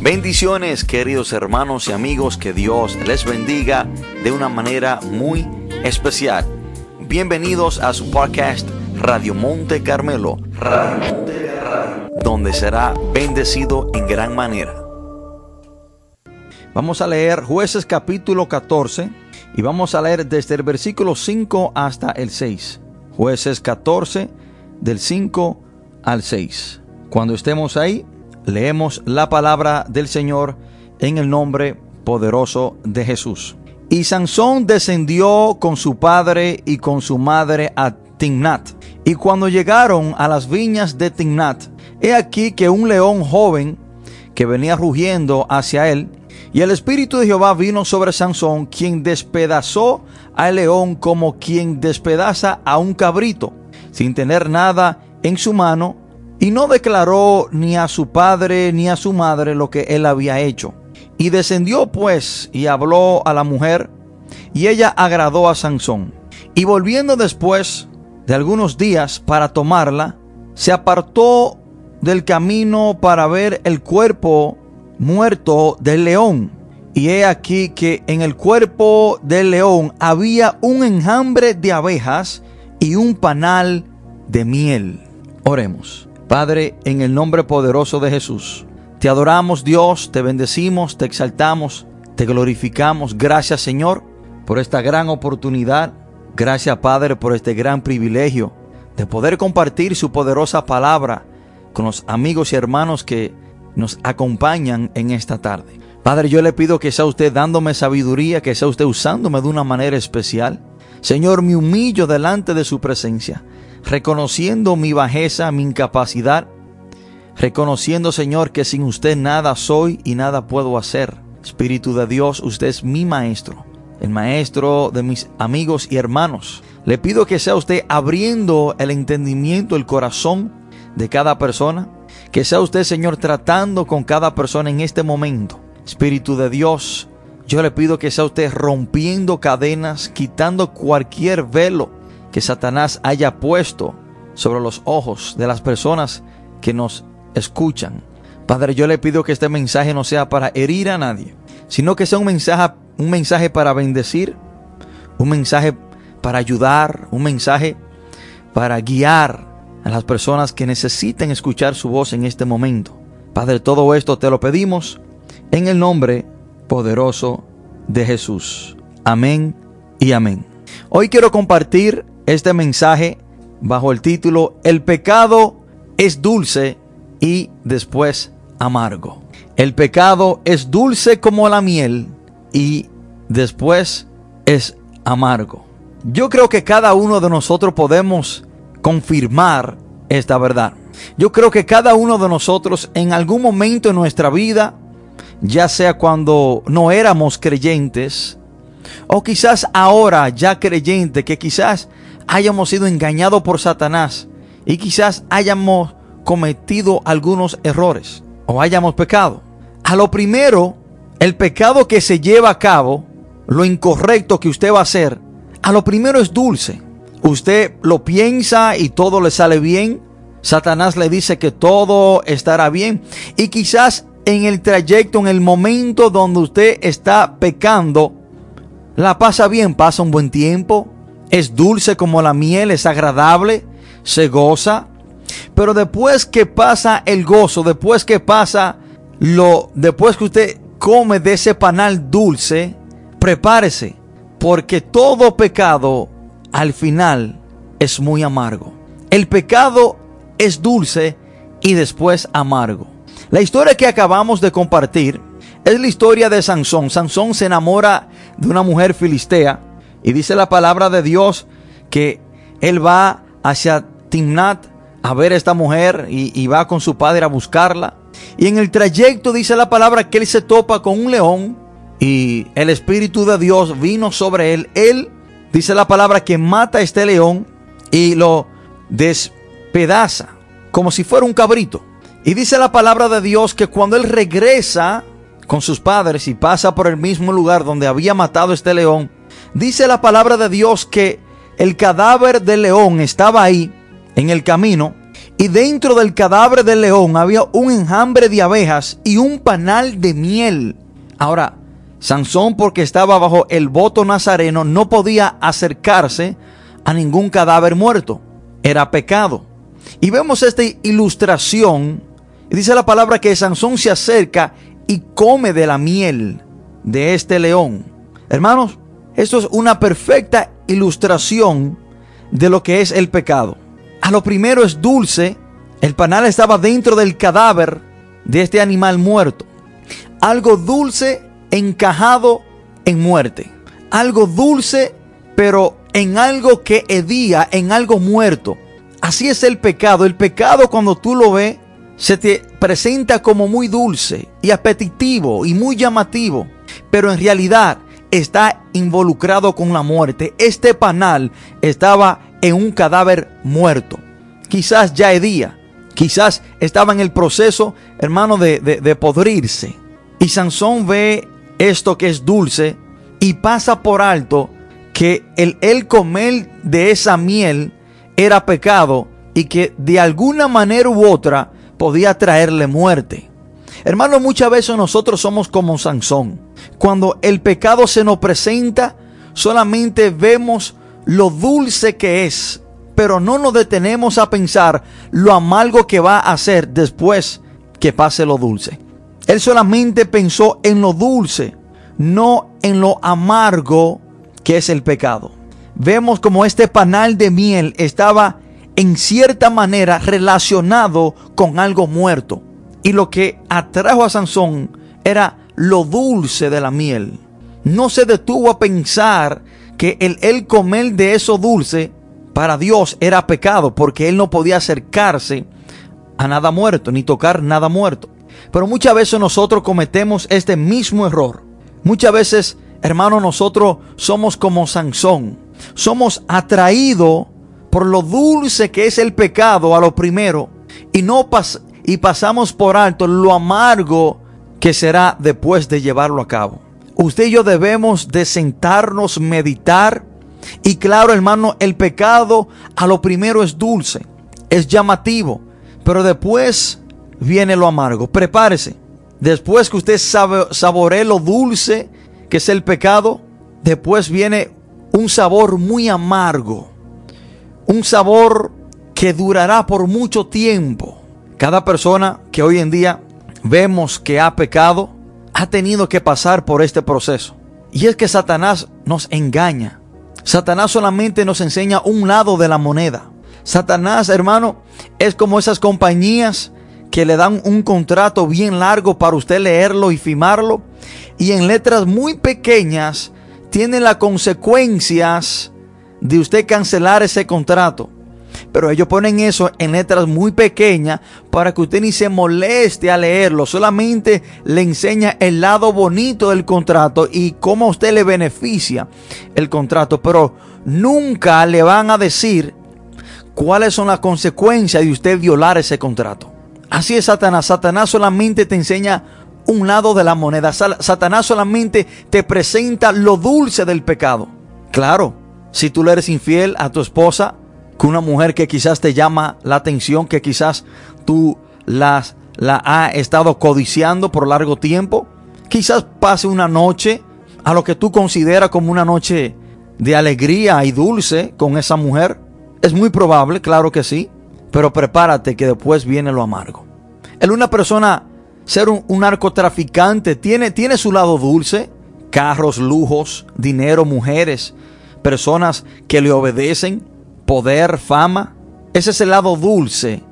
Bendiciones queridos hermanos y amigos, que Dios les bendiga de una manera muy especial. Bienvenidos a su podcast Radio Monte Carmelo, donde será bendecido en gran manera. Vamos a leer jueces capítulo 14 y vamos a leer desde el versículo 5 hasta el 6. Jueces 14 del 5 al 6. Cuando estemos ahí, leemos la palabra del Señor en el nombre poderoso de Jesús. Y Sansón descendió con su padre y con su madre a Timnat. Y cuando llegaron a las viñas de Timnat, he aquí que un león joven que venía rugiendo hacia él, y el Espíritu de Jehová vino sobre Sansón, quien despedazó al león como quien despedaza a un cabrito, sin tener nada en su mano, y no declaró ni a su padre ni a su madre lo que él había hecho. Y descendió pues y habló a la mujer, y ella agradó a Sansón. Y volviendo después de algunos días para tomarla, se apartó del camino para ver el cuerpo muerto del león. Y he aquí que en el cuerpo del león había un enjambre de abejas y un panal de miel. Oremos. Padre, en el nombre poderoso de Jesús, te adoramos Dios, te bendecimos, te exaltamos, te glorificamos. Gracias Señor por esta gran oportunidad. Gracias Padre por este gran privilegio de poder compartir su poderosa palabra con los amigos y hermanos que nos acompañan en esta tarde. Padre, yo le pido que sea usted dándome sabiduría, que sea usted usándome de una manera especial. Señor, me humillo delante de su presencia reconociendo mi bajeza, mi incapacidad, reconociendo, Señor, que sin usted nada soy y nada puedo hacer. Espíritu de Dios, usted es mi maestro, el maestro de mis amigos y hermanos. Le pido que sea usted abriendo el entendimiento, el corazón de cada persona. Que sea usted, Señor, tratando con cada persona en este momento. Espíritu de Dios, yo le pido que sea usted rompiendo cadenas, quitando cualquier velo que Satanás haya puesto sobre los ojos de las personas que nos escuchan. Padre, yo le pido que este mensaje no sea para herir a nadie, sino que sea un mensaje, un mensaje para bendecir, un mensaje para ayudar, un mensaje para guiar a las personas que necesiten escuchar su voz en este momento. Padre, todo esto te lo pedimos en el nombre poderoso de Jesús. Amén y amén. Hoy quiero compartir este mensaje bajo el título El pecado es dulce y después amargo. El pecado es dulce como la miel y después es amargo. Yo creo que cada uno de nosotros podemos confirmar esta verdad. Yo creo que cada uno de nosotros en algún momento en nuestra vida, ya sea cuando no éramos creyentes, o quizás ahora ya creyente, que quizás hayamos sido engañados por Satanás y quizás hayamos cometido algunos errores o hayamos pecado. A lo primero, el pecado que se lleva a cabo, lo incorrecto que usted va a hacer, a lo primero es dulce. Usted lo piensa y todo le sale bien. Satanás le dice que todo estará bien. Y quizás en el trayecto, en el momento donde usted está pecando, la pasa bien, pasa un buen tiempo, es dulce como la miel, es agradable, se goza. Pero después que pasa el gozo, después que pasa lo, después que usted come de ese panal dulce, prepárese, porque todo pecado al final es muy amargo. El pecado es dulce y después amargo. La historia que acabamos de compartir es la historia de Sansón. Sansón se enamora de una mujer filistea y dice la palabra de Dios que él va hacia Timnat a ver a esta mujer y, va con su padre a buscarla. Y en el trayecto dice la palabra que él se topa con un león y el Espíritu de Dios vino sobre él. Él dice la palabra que mata a este león y lo despedaza como si fuera un cabrito. Y dice la palabra de Dios que cuando él regresa con sus padres y pasa por el mismo lugar donde había matado este león, Dice la palabra de Dios que el cadáver del león estaba ahí en el camino Y dentro del cadáver del león había un enjambre de abejas y un panal de miel. Ahora, Sansón, porque estaba bajo el voto nazareno, no podía acercarse a ningún cadáver muerto. Era pecado. Y vemos esta ilustración. Dice la palabra que Sansón se acerca y come de la miel de este león. Hermanos, esto es una perfecta ilustración de lo que es el pecado. A lo primero es dulce. El panal estaba dentro del cadáver de este animal muerto. Algo dulce encajado en muerte. Algo dulce, pero en algo que hedía, en algo muerto. Así es el pecado. El pecado cuando tú lo ves, se te presenta como muy dulce y apetitivo y muy llamativo. Pero en realidad está involucrado con la muerte. Este panal estaba en un cadáver muerto. Quizás ya hedía. Quizás estaba en el proceso, hermano, de, de podrirse. Y Sansón ve esto que es dulce y pasa por alto que el, el comer de esa miel era pecado y que de alguna manera u otra podía traerle muerte. Hermano, muchas veces nosotros somos como Sansón. Cuando el pecado se nos presenta, solamente vemos lo dulce que es, pero no nos detenemos a pensar lo amargo que va a ser después que pase lo dulce. Él solamente pensó en lo dulce, no en lo amargo que es el pecado. Vemos como este panal de miel estaba en cierta manera relacionado con algo muerto. Y lo que atrajo a Sansón era lo dulce de la miel. No se detuvo a pensar que el, el comer de eso dulce para Dios era pecado porque él no podía acercarse a nada muerto ni tocar nada muerto. Pero muchas veces nosotros cometemos este mismo error. Muchas veces, hermano, nosotros somos como Sansón. Somos atraídos por lo dulce que es el pecado a lo primero y no y pasamos por alto lo amargo que será después de llevarlo a cabo. Usted y yo debemos de sentarnos, meditar y claro, hermano, el pecado a lo primero es dulce, es llamativo, pero después viene lo amargo. Prepárese. Después que usted sabe, saboree lo dulce que es el pecado, después viene un sabor muy amargo. Un sabor que durará por mucho tiempo. Cada persona que hoy en día vemos que ha pecado, ha tenido que pasar por este proceso. Y es que Satanás nos engaña. Satanás solamente nos enseña un lado de la moneda. Satanás, hermano, es como esas compañías que le dan un contrato bien largo para usted leerlo y firmarlo. Y en letras muy pequeñas tiene las consecuencias de usted cancelar ese contrato. Pero ellos ponen eso en letras muy pequeñas para que usted ni se moleste a leerlo. Solamente le enseña el lado bonito del contrato y cómo a usted le beneficia el contrato. Pero nunca le van a decir cuáles son las consecuencias de usted violar ese contrato. Así es Satanás. Satanás solamente te enseña un lado de la moneda. Satanás solamente te presenta lo dulce del pecado. Claro, si tú le eres infiel a tu esposa, con una mujer que quizás te llama la atención, que quizás tú la has estado codiciando por largo tiempo, quizás pase una noche a lo que tú consideras como una noche de alegría y dulce con esa mujer. Es muy probable, claro que sí. Pero prepárate que después viene lo amargo. El una persona ser un, narcotraficante tiene, tiene su lado dulce, carros, lujos, dinero, mujeres, personas que le obedecen, poder, fama. Ese es el lado dulce.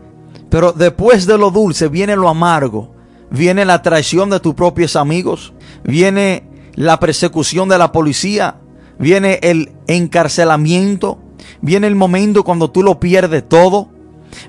Pero después de lo dulce viene lo amargo. Viene la traición de tus propios amigos. Viene la persecución de la policía. Viene el encarcelamiento. Viene el momento cuando tú lo pierdes todo.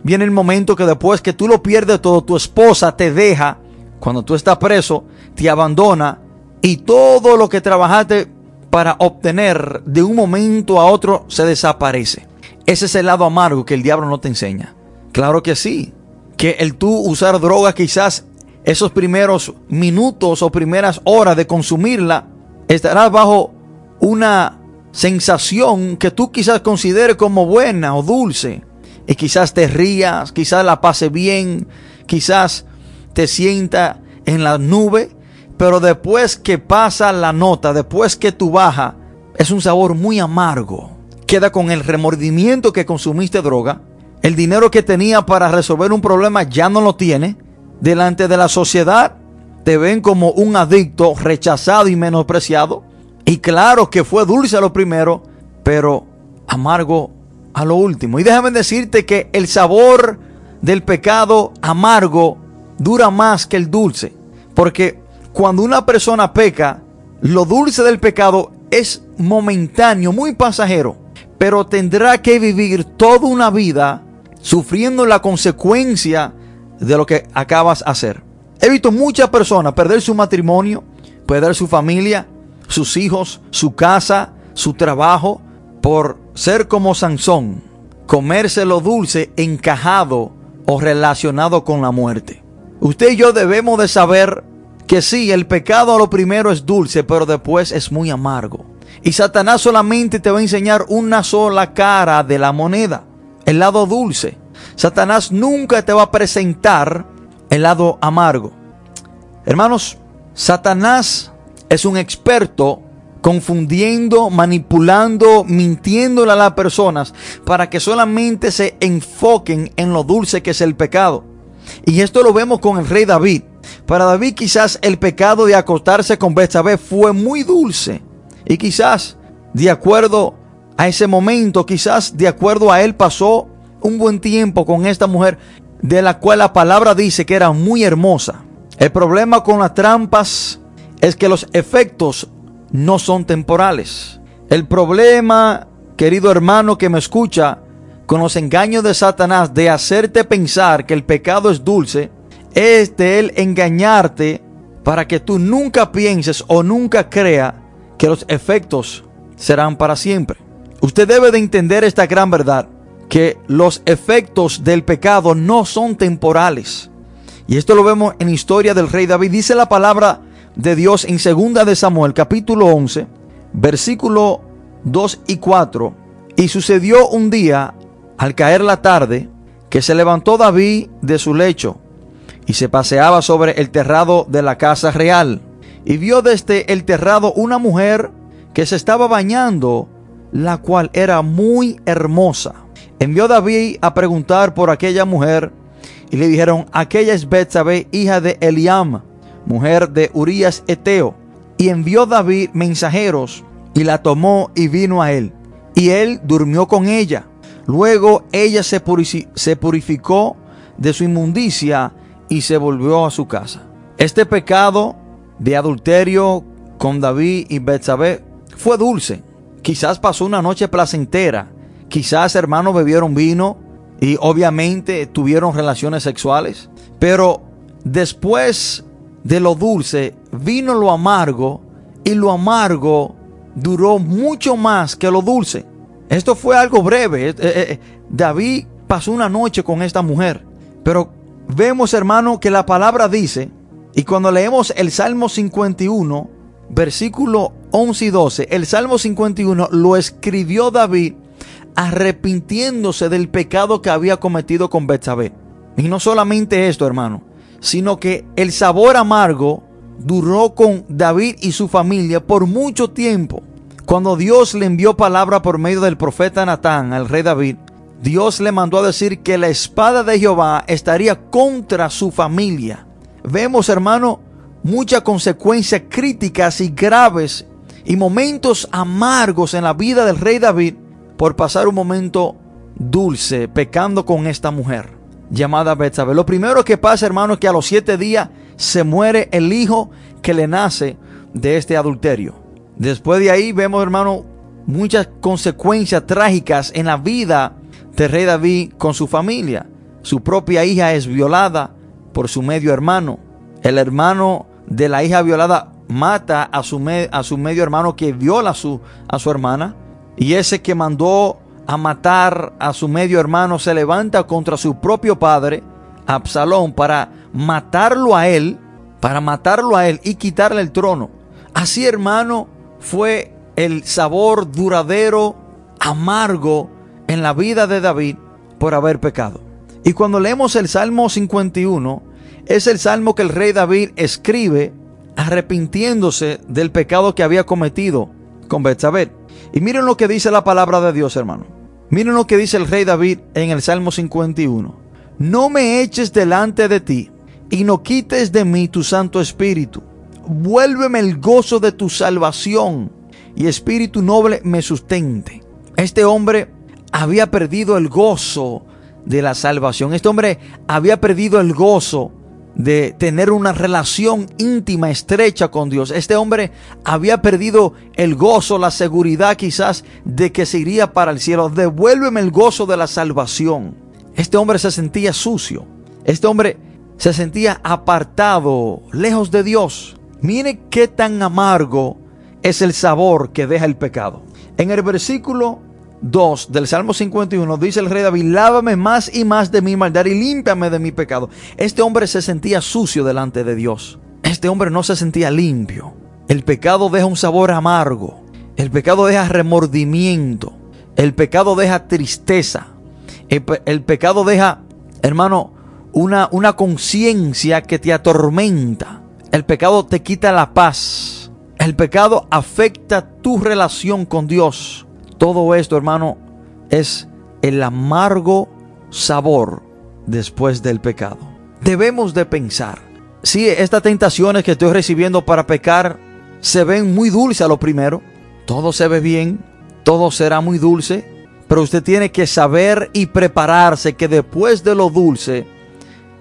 Viene el momento que después que tú lo pierdes todo, tu esposa te deja, cuando tú estás preso, te abandona y todo lo que trabajaste para obtener de un momento a otro se desaparece. Ese es el lado amargo que el diablo no te enseña. Claro que sí. Que el tú usar droga quizás esos primeros minutos o primeras horas de consumirla estarás bajo una sensación que tú quizás consideres como buena o dulce y quizás te rías, quizás la pase bien, quizás te sienta en la nube, pero después que pasa la nota, después que tú bajas, es un sabor muy amargo. Queda con el remordimiento que consumiste droga, el dinero que tenía para resolver un problema ya no lo tiene. Delante de la sociedad te ven como un adicto rechazado y menospreciado. Y claro que fue dulce a lo primero, pero amargo a lo último. Y déjame decirte que el sabor del pecado amargo dura más que el dulce. Porque cuando una persona peca, lo dulce del pecado es momentáneo, muy pasajero. Pero tendrá que vivir toda una vida sufriendo la consecuencia de lo que acabas de hacer. He visto muchas personas perder su matrimonio, perder su familia, sus hijos, su casa, su trabajo, por ser como Sansón, comerse lo dulce encajado o relacionado con la muerte. Usted y yo debemos de saber que sí, el pecado a lo primero es dulce, pero después es muy amargo. Y Satanás solamente te va a enseñar una sola cara de la moneda, el lado dulce. Satanás nunca te va a presentar el lado amargo. Hermanos, Satanás es un experto confundiendo, manipulando, mintiéndole a las personas para que solamente se enfoquen en lo dulce que es el pecado. Y esto lo vemos con el rey David. Para David quizás el pecado de acostarse con Betsabé fue muy dulce. Y quizás de acuerdo a ese momento, quizás de acuerdo a él pasó un buen tiempo con esta mujer de la cual la palabra dice que era muy hermosa. El problema con las trampas es que los efectos no son temporales. El problema, querido hermano que me escucha, con los engaños de Satanás de hacerte pensar que el pecado es dulce, es de él engañarte para que tú nunca pienses o nunca crea que los efectos serán para siempre. Usted debe de entender esta gran verdad, que los efectos del pecado no son temporales. Y esto lo vemos en historia del rey David. Dice la palabra de Dios en segunda de Samuel capítulo 11, versículo 2 y 4. Y sucedió un día, al caer la tarde, que se levantó David de su lecho y se paseaba sobre el terrado de la casa real. Y vio desde el terrado una mujer que se estaba bañando, la cual era muy hermosa. Envió David a preguntar por aquella mujer y le dijeron, aquella es Betsabé, hija de Eliam mujer de Urías Eteo. Y envió David mensajeros y la tomó y vino a él. Y él durmió con ella. Luego ella se, purificó de su inmundicia y se volvió a su casa. Este pecado de adulterio con David y Betsabé fue dulce. Quizás pasó una noche placentera. Quizás hermanos bebieron vino y obviamente tuvieron relaciones sexuales. Pero después de lo dulce vino lo amargo y lo amargo duró mucho más que lo dulce. Esto fue algo breve. Eh, eh, eh, David pasó una noche con esta mujer. Pero vemos, hermano, que la palabra dice, y cuando leemos el Salmo 51, versículo 11 y 12, el Salmo 51 lo escribió David arrepintiéndose del pecado que había cometido con Betsabé. Y no solamente esto, hermano, sino que el sabor amargo duró con David y su familia por mucho tiempo. Cuando Dios le envió palabra por medio del profeta Natán al rey David, Dios le mandó a decir que la espada de Jehová estaría contra su familia. Vemos, hermano, muchas consecuencias críticas y graves y momentos amargos en la vida del rey David por pasar un momento dulce pecando con esta mujer llamada Betsabé. Lo primero que pasa, hermano, es que a los siete días se muere el hijo que le nace de este adulterio. Después de ahí vemos, hermano, muchas consecuencias trágicas en la vida de rey David con su familia. Su propia hija es violada por su medio hermano. El hermano de la hija violada mata a su, a su medio hermano que viola a su, a su hermana. Y ese que mandó a matar a su medio hermano, se levanta contra su propio padre, Absalón, para matarlo a él, para matarlo a él y quitarle el trono. Así, hermano, fue el sabor duradero, amargo en la vida de David por haber pecado. Y cuando leemos el Salmo 51, es el salmo que el rey David escribe arrepintiéndose del pecado que había cometido con Betsabé. Y miren lo que dice la palabra de Dios, hermano. Miren lo que dice el rey David en el Salmo 51. No me eches delante de ti y no quites de mí tu Santo Espíritu. Vuélveme el gozo de tu salvación y espíritu noble me sustente. Este hombre había perdido el gozo de la salvación. Este hombre había perdido el gozo de tener una relación íntima, estrecha con Dios. Este hombre había perdido el gozo, la seguridad quizás de que se iría para el cielo. Devuélveme el gozo de la salvación. Este hombre se sentía sucio. Este hombre se sentía apartado, lejos de Dios. Mire qué tan amargo es el sabor que deja el pecado. En el versículo 2 del Salmo 51 dice el rey David, lávame más y más de mi maldad y límpiame de mi pecado. Este hombre se sentía sucio delante de Dios. Este hombre no se sentía limpio. El pecado deja un sabor amargo. El pecado deja remordimiento. El pecado deja tristeza. El, pecado deja, hermano, una, una conciencia que te atormenta. El pecado te quita la paz. El pecado afecta tu relación con Dios. Todo esto, hermano, es el amargo sabor después del pecado. Debemos de pensar, si estas tentaciones que estoy recibiendo para pecar se ven muy dulces a lo primero, todo se ve bien, todo será muy dulce, pero usted tiene que saber y prepararse que después de lo dulce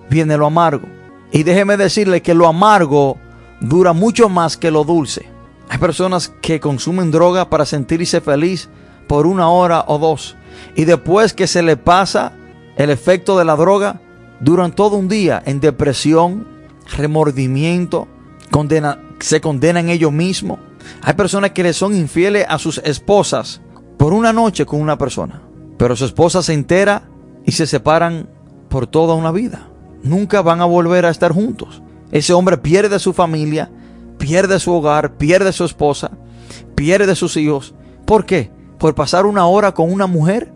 viene lo amargo. Y déjeme decirle que lo amargo dura mucho más que lo dulce. Hay personas que consumen droga para sentirse feliz por una hora o dos. Y después que se le pasa el efecto de la droga, duran todo un día en depresión, remordimiento, condena, se condenan ellos mismos. Hay personas que le son infieles a sus esposas por una noche con una persona, pero su esposa se entera y se separan por toda una vida. Nunca van a volver a estar juntos. Ese hombre pierde su familia, pierde su hogar, pierde su esposa, pierde sus hijos. ¿Por qué? Por pasar una hora con una mujer,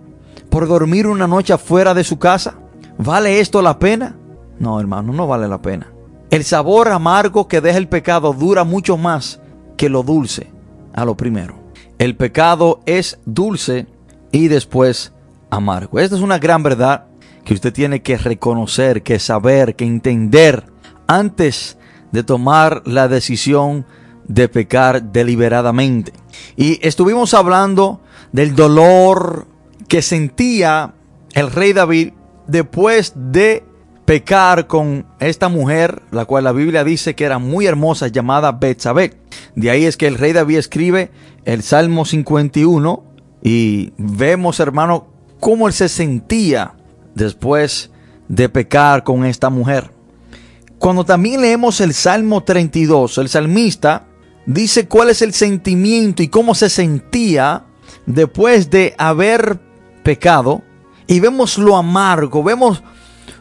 por dormir una noche afuera de su casa. ¿Vale esto la pena? No, hermano, no vale la pena. El sabor amargo que deja el pecado dura mucho más que lo dulce a lo primero. El pecado es dulce y después amargo. Esta es una gran verdad que usted tiene que reconocer, que saber, que entender antes de tomar la decisión de pecar deliberadamente. Y estuvimos hablando del dolor que sentía el rey David después de pecar con esta mujer, la cual la Biblia dice que era muy hermosa, llamada Betsabé. De ahí es que el rey David escribe el Salmo 51 y vemos, hermano, cómo él se sentía después de pecar con esta mujer. Cuando también leemos el Salmo 32, el salmista dice cuál es el sentimiento y cómo se sentía después de haber pecado y vemos lo amargo, vemos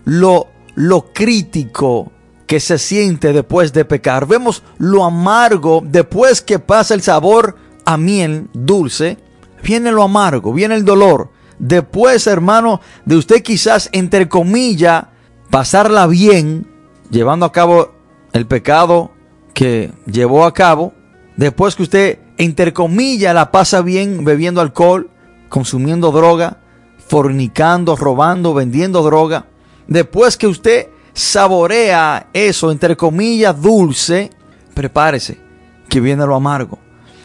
lo, lo crítico que se siente después de pecar, vemos lo amargo después que pasa el sabor a miel dulce, viene lo amargo, viene el dolor. Después, hermano, de usted quizás, entre comillas, pasarla bien, llevando a cabo el pecado que llevó a cabo, después que usted, entre comillas, la pasa bien bebiendo alcohol, consumiendo droga, fornicando, robando, vendiendo droga, después que usted saborea eso, entre comillas, dulce, prepárese, que viene lo amargo.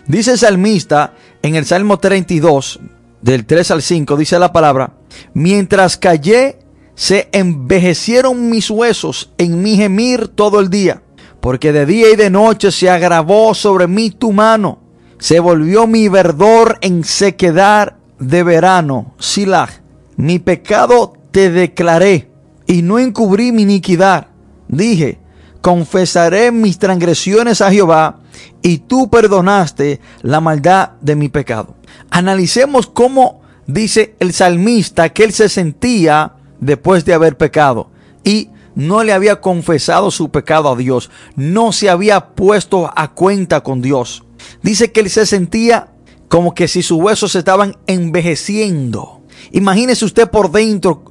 Dice el salmista en el Salmo 32, del 3 al 5, dice la palabra, mientras callé, se envejecieron mis huesos en mi gemir todo el día porque de día y de noche se agravó sobre mí tu mano, se volvió mi verdor en sequedad de verano. Silah, mi pecado te declaré y no encubrí mi iniquidad. Dije, confesaré mis transgresiones a Jehová y tú perdonaste la maldad de mi pecado. Analicemos cómo dice el salmista que él se sentía después de haber pecado y no le había confesado su pecado a Dios, no se había puesto a cuenta con Dios. Dice que él se sentía como que si sus huesos estaban envejeciendo. Imagínese usted por dentro,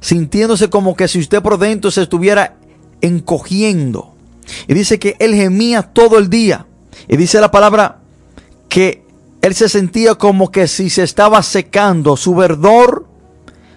sintiéndose como que si usted por dentro se estuviera encogiendo. Y dice que él gemía todo el día. Y dice la palabra que él se sentía como que si se estaba secando, su verdor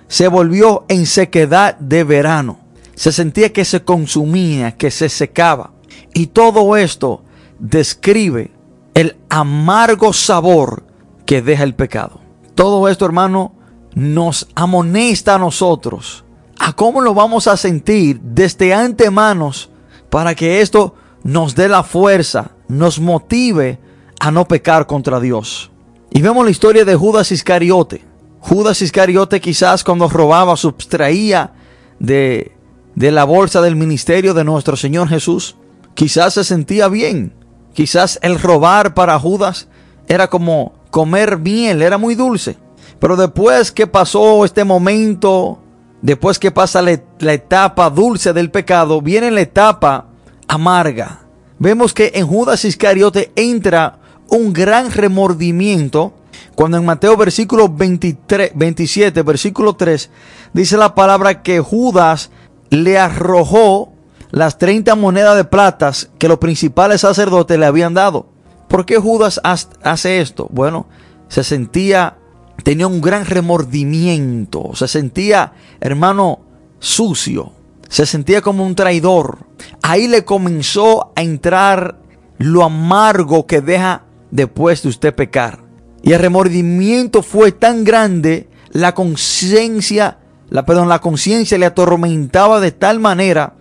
se volvió en sequedad de verano. Se sentía que se consumía, que se secaba. Y todo esto describe el amargo sabor que deja el pecado. Todo esto, hermano, nos amonesta a nosotros a cómo lo vamos a sentir desde antemanos para que esto nos dé la fuerza, nos motive a no pecar contra Dios. Y vemos la historia de Judas Iscariote. Judas Iscariote quizás cuando robaba, sustraía de, de la bolsa del ministerio de nuestro Señor Jesús, quizás se sentía bien. Quizás el robar para Judas era como comer miel, era muy dulce. Pero después que pasó este momento, después que pasa la, etapa dulce del pecado, viene la etapa amarga. Vemos que en Judas Iscariote entra un gran remordimiento cuando en Mateo versículo 23, 27, versículo 3, dice la palabra que Judas le arrojó las 30 monedas de platas que los principales sacerdotes le habían dado. ¿Por qué Judas hace esto? Bueno, se sentía, tenía un gran remordimiento, se sentía, hermano, sucio, se sentía como un traidor. Ahí le comenzó a entrar lo amargo que deja después de usted pecar. Y el remordimiento fue tan grande, la conciencia, la perdón, la conciencia le atormentaba de tal manera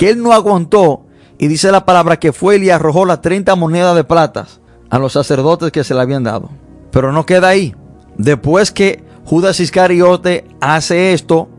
que él no aguantó y dice la palabra que fue y arrojó las 30 monedas de plata a los sacerdotes que se le habían dado. Pero no queda ahí. Después que Judas Iscariote hace esto,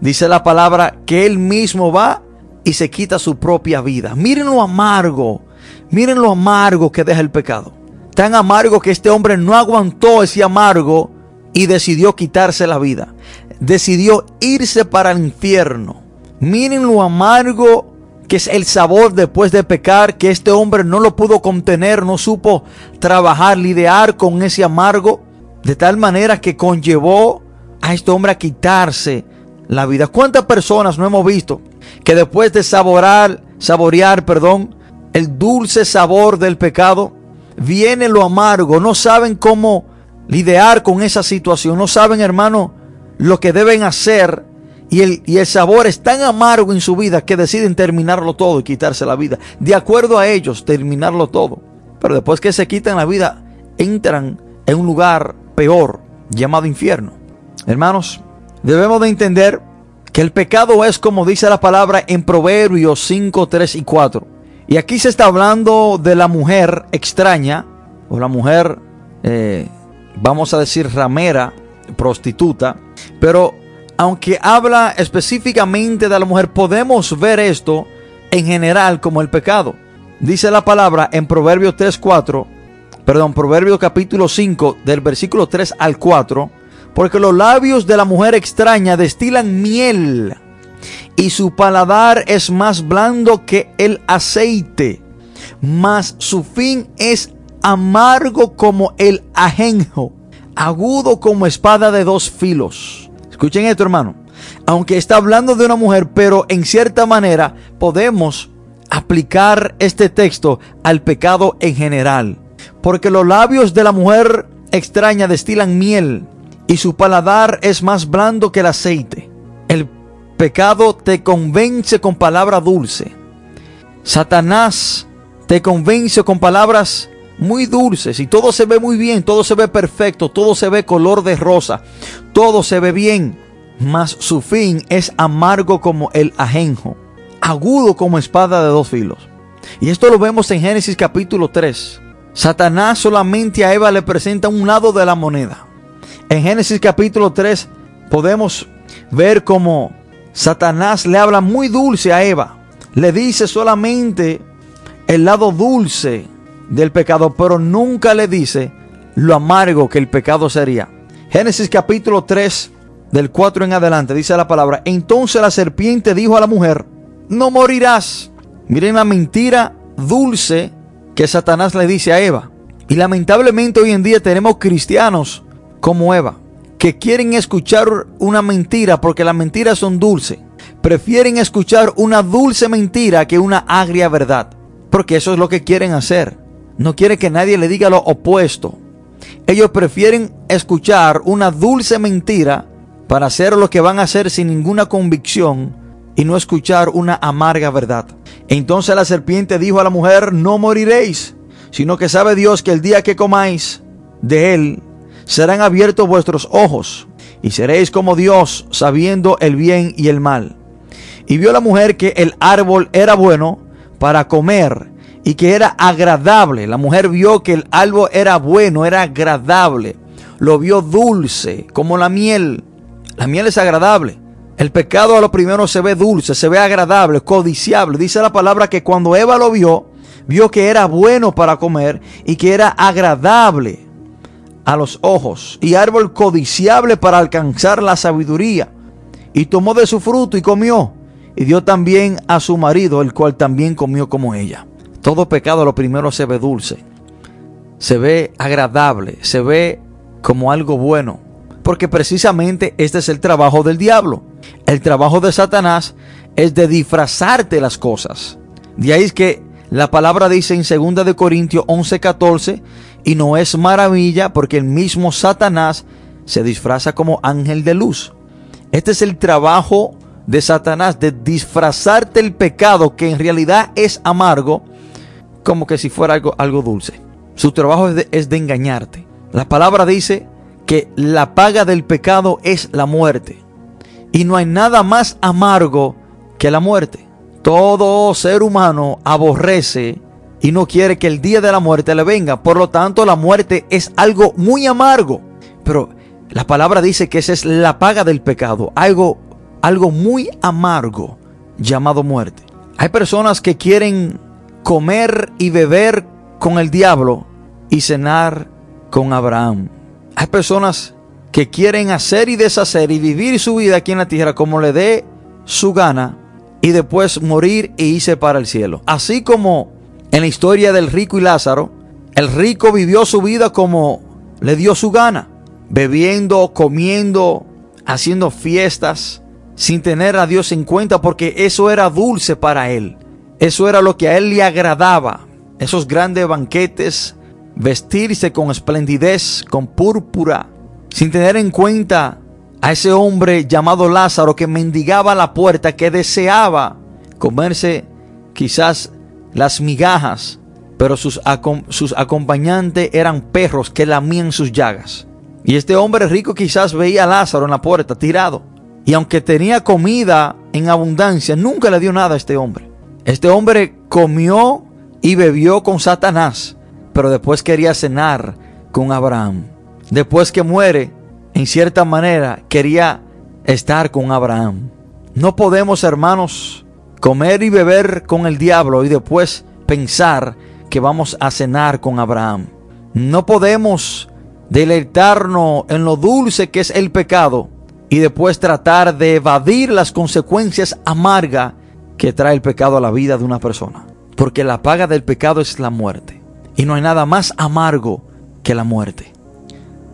dice la palabra que él mismo va y se quita su propia vida. Miren lo amargo, miren lo amargo que deja el pecado tan amargo que este hombre no aguantó ese amargo y decidió quitarse la vida. Decidió irse para el infierno. Miren lo amargo que es el sabor después de pecar, que este hombre no lo pudo contener, no supo trabajar, lidiar con ese amargo, de tal manera que conllevó a este hombre a quitarse la vida. ¿Cuántas personas no hemos visto que después de saborar, saborear, perdón, el dulce sabor del pecado, viene lo amargo, no saben cómo lidiar con esa situación, no saben, hermano, lo que deben hacer y el, y el sabor es tan amargo en su vida que deciden terminarlo todo y quitarse la vida. De acuerdo a ellos, terminarlo todo. Pero después que se quitan la vida, entran en un lugar peor llamado infierno. Hermanos, debemos de entender que el pecado es como dice la palabra en Proverbios 5, 3 y 4. Y aquí se está hablando de la mujer extraña, o la mujer, eh, vamos a decir, ramera, prostituta. Pero aunque habla específicamente de la mujer, podemos ver esto en general como el pecado. Dice la palabra en Proverbios 3, 4, perdón, Proverbios capítulo 5, del versículo 3 al 4, porque los labios de la mujer extraña destilan miel y su paladar es más blando que el aceite, mas su fin es amargo como el ajenjo, agudo como espada de dos filos. Escuchen esto, hermano. Aunque está hablando de una mujer, pero en cierta manera podemos aplicar este texto al pecado en general. Porque los labios de la mujer extraña destilan miel y su paladar es más blando que el aceite. El pecado te convence con palabra dulce. Satanás te convence con palabras muy dulces y todo se ve muy bien, todo se ve perfecto, todo se ve color de rosa, todo se ve bien, mas su fin es amargo como el ajenjo, agudo como espada de dos filos. Y esto lo vemos en Génesis capítulo 3. Satanás solamente a Eva le presenta un lado de la moneda. En Génesis capítulo 3 podemos ver cómo Satanás le habla muy dulce a Eva. Le dice solamente el lado dulce del pecado, pero nunca le dice lo amargo que el pecado sería. Génesis capítulo 3, del 4 en adelante, dice la palabra. Entonces la serpiente dijo a la mujer, no morirás. Miren la mentira dulce que Satanás le dice a Eva. Y lamentablemente hoy en día tenemos cristianos como Eva, que quieren escuchar una mentira porque las mentiras son dulces. Prefieren escuchar una dulce mentira que una agria verdad. Porque eso es lo que quieren hacer. No quieren que nadie le diga lo opuesto. Ellos prefieren escuchar una dulce mentira para hacer lo que van a hacer sin ninguna convicción y no escuchar una amarga verdad. Entonces la serpiente dijo a la mujer, no moriréis, sino que sabe Dios que el día que comáis de él, serán abiertos vuestros ojos y seréis como Dios, sabiendo el bien y el mal. Y vio la mujer que el árbol era bueno para comer y que era agradable. La mujer vio que el árbol era bueno, era agradable. Lo vio dulce, como la miel. La miel es agradable. El pecado a lo primero se ve dulce, se ve agradable, codiciable. Dice la palabra que cuando Eva lo vio, vio que era bueno para comer y que era agradable a los ojos y árbol codiciable para alcanzar la sabiduría. Y tomó de su fruto y comió. Y dio también a su marido, el cual también comió como ella. Todo pecado lo primero se ve dulce, se ve agradable, se ve como algo bueno. Porque precisamente este es el trabajo del diablo. El trabajo de Satanás es de disfrazarte las cosas. De ahí es que la palabra dice en 2 de Corintios 11:14 y no es maravilla porque el mismo Satanás se disfraza como ángel de luz. Este es el trabajo de Satanás, de disfrazarte el pecado que en realidad es amargo, como que si fuera algo, algo dulce. Su trabajo es de, engañarte. La palabra dice que la paga del pecado es la muerte. Y no hay nada más amargo que la muerte. Todo ser humano aborrece y no quiere que el día de la muerte le venga. Por lo tanto, la muerte es algo muy amargo. Pero la palabra dice que esa es la paga del pecado, algo, algo muy amargo llamado muerte. Hay personas que quieren comer y beber con el diablo y cenar con Abraham. Hay personas que quieren hacer y deshacer y vivir su vida aquí en la tierra como le dé su gana y después morir e irse para el cielo. Así como en la historia del rico y Lázaro, el rico vivió su vida como le dio su gana, bebiendo, comiendo, haciendo fiestas, sin tener a Dios en cuenta, porque eso era dulce para él. Eso era lo que a él le agradaba. Esos grandes banquetes, vestirse con esplendidez, con púrpura, sin tener en cuenta a ese hombre llamado Lázaro que mendigaba la puerta, que deseaba comerse quizás las migajas, pero sus, sus acompañantes eran perros que lamían sus llagas. Y este hombre rico quizás veía a Lázaro en la puerta tirado. Y aunque tenía comida en abundancia, nunca le dio nada a este hombre. Este hombre comió y bebió con Satanás, pero después quería cenar con Abraham. Después que muere, en cierta manera, quería estar con Abraham. No podemos, hermanos, comer y beber con el diablo y después pensar que vamos a cenar con Abraham. No podemos deleitarnos en lo dulce que es el pecado y después tratar de evadir las consecuencias amargas que trae el pecado a la vida de una persona. Porque la paga del pecado es la muerte. Y no hay nada más amargo que la muerte.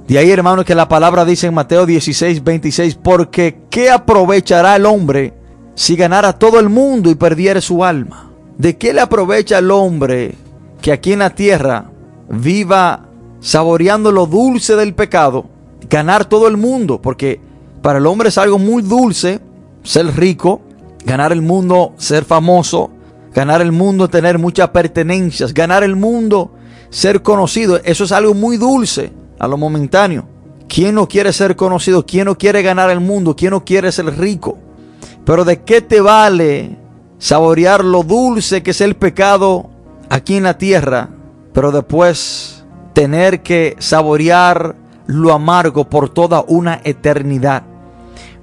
De ahí, hermanos, que la palabra dice en Mateo 16, 26, porque ¿qué aprovechará el hombre si ganara todo el mundo y perdiera su alma? ¿De qué le aprovecha el hombre que aquí en la tierra viva saboreando lo dulce del pecado, ganar todo el mundo? Porque para el hombre es algo muy dulce ser rico, ganar el mundo, ser famoso, ganar el mundo, tener muchas pertenencias, ganar el mundo, ser conocido. Eso es algo muy dulce a lo momentáneo. ¿Quién no quiere ser conocido? ¿Quién no quiere ganar el mundo? ¿Quién no quiere ser rico? Pero ¿de qué te vale saborear lo dulce que es el pecado aquí en la tierra, pero después tener que saborear lo amargo por toda una eternidad?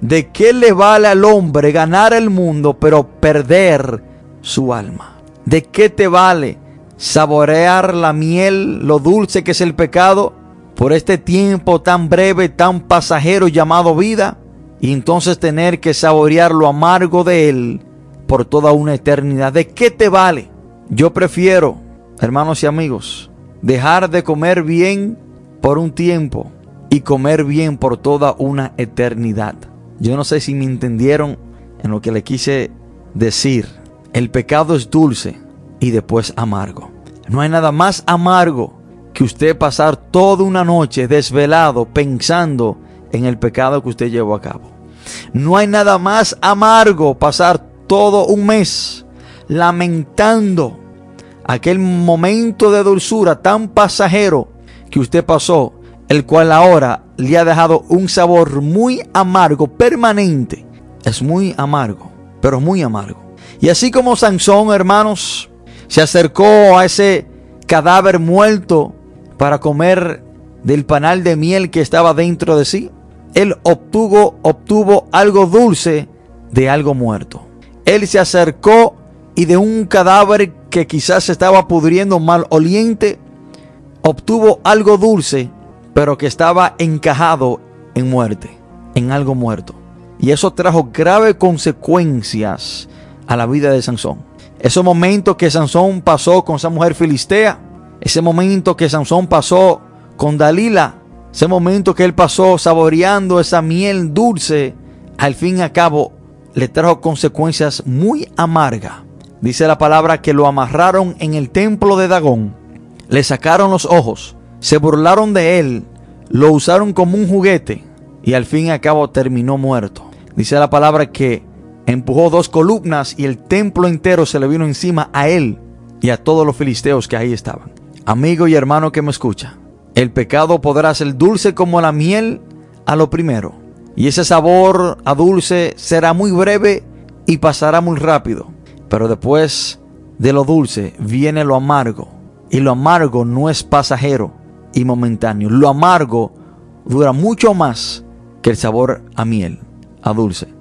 ¿De qué le vale al hombre ganar el mundo pero perder su alma? ¿De qué te vale saborear la miel, lo dulce que es el pecado, por este tiempo tan breve, tan pasajero llamado vida? y entonces tener que saborear lo amargo de Él por toda una eternidad. ¿De qué te vale? Yo prefiero, hermanos y amigos, dejar de comer bien por un tiempo y comer bien por toda una eternidad. Yo no sé si me entendieron en lo que le quise decir. El pecado es dulce y después amargo. No hay nada más amargo que usted pasar toda una noche desvelado pensando en el pecado que usted llevó a cabo. No hay nada más amargo pasar todo un mes lamentando aquel momento de dulzura tan pasajero que usted pasó, el cual ahora le ha dejado un sabor muy amargo, permanente. Es muy amargo, pero muy amargo. Y así como Sansón, hermanos, se acercó a ese cadáver muerto para comer del panal de miel que estaba dentro de sí, él obtuvo, obtuvo algo dulce de algo muerto. Él se acercó y de un cadáver que quizás estaba pudriendo mal oliente, obtuvo algo dulce, pero que estaba encajado en muerte, en algo muerto. Y eso trajo graves consecuencias a la vida de Sansón. Ese momento que Sansón pasó con esa mujer filistea, ese momento que Sansón pasó con Dalila, ese momento que él pasó saboreando esa miel dulce, al fin y al cabo le trajo consecuencias muy amargas. Dice la palabra que lo amarraron en el templo de Dagón, le sacaron los ojos, se burlaron de él, lo usaron como un juguete y al fin y al cabo terminó muerto. Dice la palabra que empujó dos columnas y el templo entero se le vino encima a él y a todos los filisteos que ahí estaban. Amigo y hermano que me escucha, el pecado podrá ser dulce como la miel a lo primero. Y ese sabor a dulce será muy breve y pasará muy rápido. Pero después de lo dulce viene lo amargo. Y lo amargo no es pasajero y momentáneo. Lo amargo dura mucho más que el sabor a miel, a dulce.